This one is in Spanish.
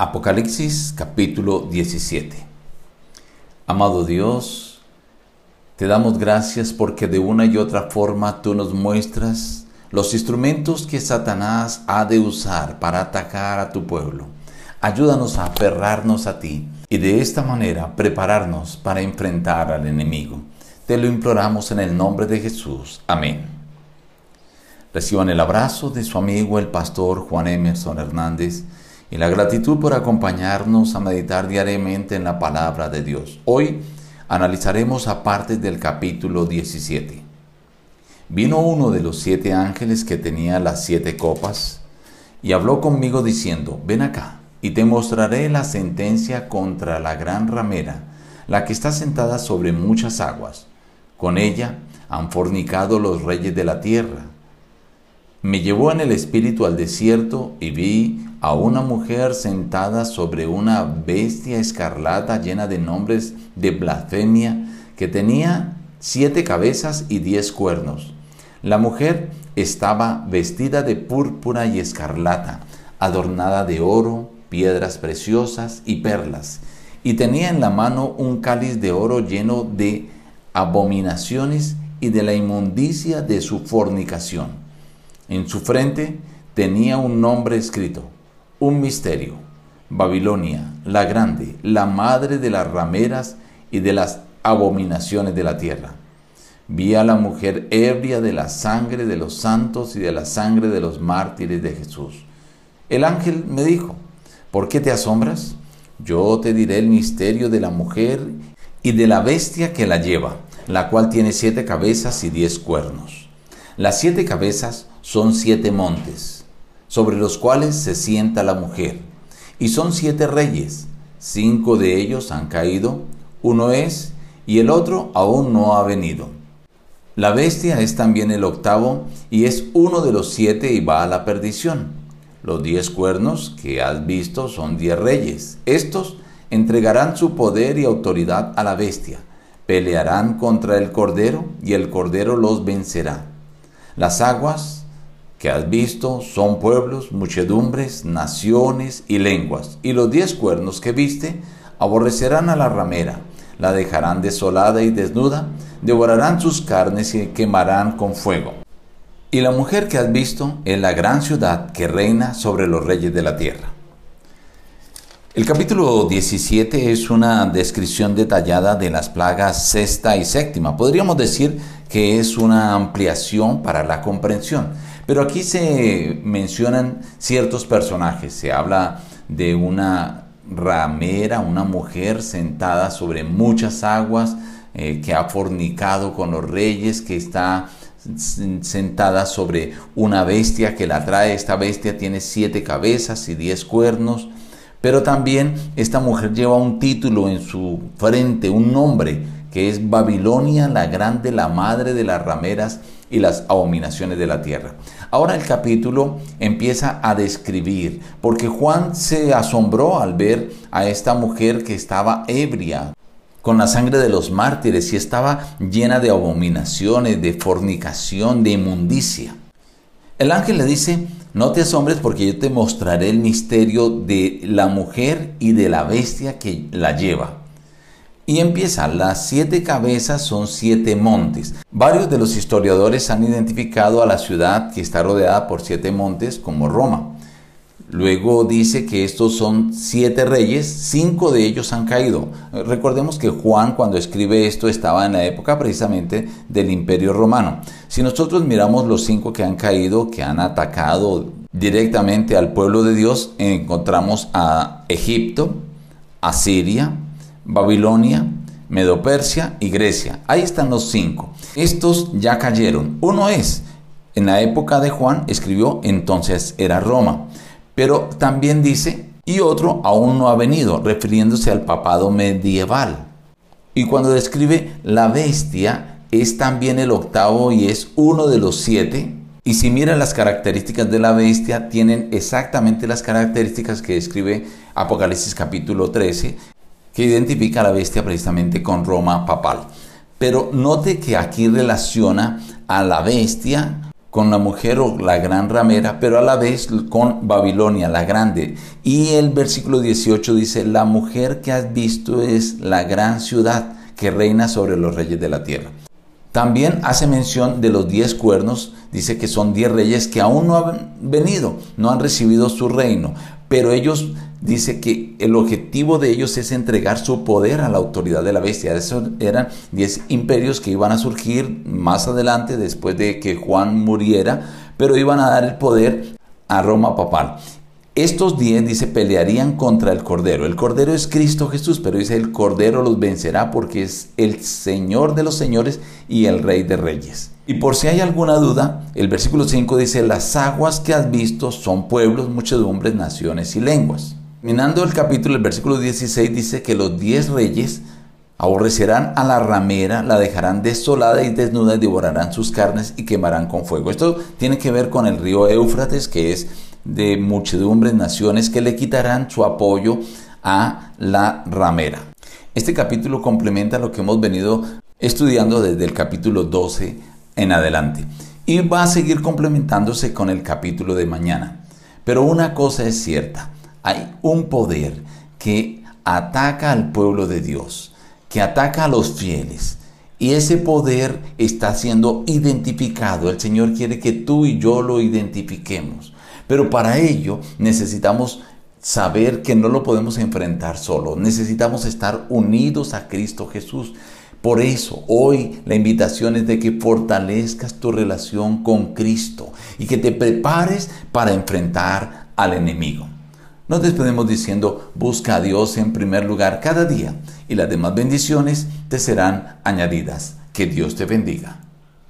Apocalipsis capítulo 17. Amado Dios, te damos gracias porque de una y otra forma tú nos muestras los instrumentos que Satanás ha de usar para atacar a tu pueblo. Ayúdanos a aferrarnos a ti y de esta manera prepararnos para enfrentar al enemigo. Te lo imploramos en el nombre de Jesús. Amén. Reciban el abrazo de su amigo el pastor Juan Emerson Hernández y la gratitud por acompañarnos a meditar diariamente en la palabra de Dios. Hoy analizaremos a partes del capítulo 17. Vino uno de los siete ángeles que tenía las siete copas y habló conmigo diciendo, ven acá y te mostraré la sentencia contra la gran ramera, la que está sentada sobre muchas aguas. Con ella han fornicado los reyes de la tierra. Me llevó en el espíritu al desierto y vi a una mujer sentada sobre una bestia escarlata llena de nombres de blasfemia que tenía siete cabezas y diez cuernos. La mujer estaba vestida de púrpura y escarlata, adornada de oro, piedras preciosas y perlas, y tenía en la mano un cáliz de oro lleno de abominaciones y de la inmundicia de su fornicación. En su frente tenía un nombre escrito, un misterio. Babilonia, la grande, la madre de las rameras y de las abominaciones de la tierra. Vi a la mujer ebria de la sangre de los santos y de la sangre de los mártires de Jesús. El ángel me dijo, ¿por qué te asombras? Yo te diré el misterio de la mujer y de la bestia que la lleva, la cual tiene siete cabezas y diez cuernos. Las siete cabezas son siete montes sobre los cuales se sienta la mujer. Y son siete reyes, cinco de ellos han caído, uno es, y el otro aún no ha venido. La bestia es también el octavo, y es uno de los siete y va a la perdición. Los diez cuernos que has visto son diez reyes. Estos entregarán su poder y autoridad a la bestia, pelearán contra el cordero, y el cordero los vencerá. Las aguas que has visto son pueblos, muchedumbres, naciones y lenguas. Y los diez cuernos que viste aborrecerán a la ramera, la dejarán desolada y desnuda, devorarán sus carnes y quemarán con fuego. Y la mujer que has visto es la gran ciudad que reina sobre los reyes de la tierra. El capítulo 17 es una descripción detallada de las plagas sexta y séptima. Podríamos decir que es una ampliación para la comprensión. Pero aquí se mencionan ciertos personajes. Se habla de una ramera, una mujer sentada sobre muchas aguas, eh, que ha fornicado con los reyes, que está sentada sobre una bestia que la trae. Esta bestia tiene siete cabezas y diez cuernos. Pero también esta mujer lleva un título en su frente, un nombre, que es Babilonia la grande, la madre de las rameras y las abominaciones de la tierra. Ahora el capítulo empieza a describir, porque Juan se asombró al ver a esta mujer que estaba ebria con la sangre de los mártires y estaba llena de abominaciones, de fornicación, de inmundicia. El ángel le dice, no te asombres porque yo te mostraré el misterio de la mujer y de la bestia que la lleva. Y empieza, las siete cabezas son siete montes. Varios de los historiadores han identificado a la ciudad que está rodeada por siete montes como Roma. Luego dice que estos son siete reyes, cinco de ellos han caído. Recordemos que Juan cuando escribe esto estaba en la época precisamente del imperio romano. Si nosotros miramos los cinco que han caído, que han atacado directamente al pueblo de Dios, encontramos a Egipto, a Siria, Babilonia, Medopersia y Grecia. Ahí están los cinco. Estos ya cayeron. Uno es, en la época de Juan escribió, entonces era Roma. Pero también dice, y otro aún no ha venido, refiriéndose al papado medieval. Y cuando describe la bestia, es también el octavo y es uno de los siete. Y si miran las características de la bestia, tienen exactamente las características que describe Apocalipsis capítulo 13, que identifica a la bestia precisamente con Roma papal. Pero note que aquí relaciona a la bestia con la mujer o la gran ramera, pero a la vez con Babilonia, la grande. Y el versículo 18 dice, la mujer que has visto es la gran ciudad que reina sobre los reyes de la tierra. También hace mención de los diez cuernos, dice que son diez reyes que aún no han venido, no han recibido su reino, pero ellos dice que el objetivo de ellos es entregar su poder a la autoridad de la bestia. Esos eran 10 imperios que iban a surgir más adelante después de que Juan muriera, pero iban a dar el poder a Roma papal. Estos 10, dice, pelearían contra el Cordero. El Cordero es Cristo Jesús, pero dice, el Cordero los vencerá porque es el Señor de los señores y el Rey de reyes. Y por si hay alguna duda, el versículo 5 dice, las aguas que has visto son pueblos, muchedumbres, naciones y lenguas. Terminando el capítulo, el versículo 16 dice que los diez reyes aborrecerán a la ramera, la dejarán desolada y desnuda y devorarán sus carnes y quemarán con fuego. Esto tiene que ver con el río Éufrates, que es de muchedumbres, naciones que le quitarán su apoyo a la ramera. Este capítulo complementa lo que hemos venido estudiando desde el capítulo 12 en adelante y va a seguir complementándose con el capítulo de mañana. Pero una cosa es cierta, hay un poder que ataca al pueblo de Dios, que ataca a los fieles. Y ese poder está siendo identificado. El Señor quiere que tú y yo lo identifiquemos. Pero para ello necesitamos saber que no lo podemos enfrentar solo. Necesitamos estar unidos a Cristo Jesús. Por eso hoy la invitación es de que fortalezcas tu relación con Cristo y que te prepares para enfrentar al enemigo. Nos despedimos diciendo, busca a Dios en primer lugar cada día y las demás bendiciones te serán añadidas. Que Dios te bendiga.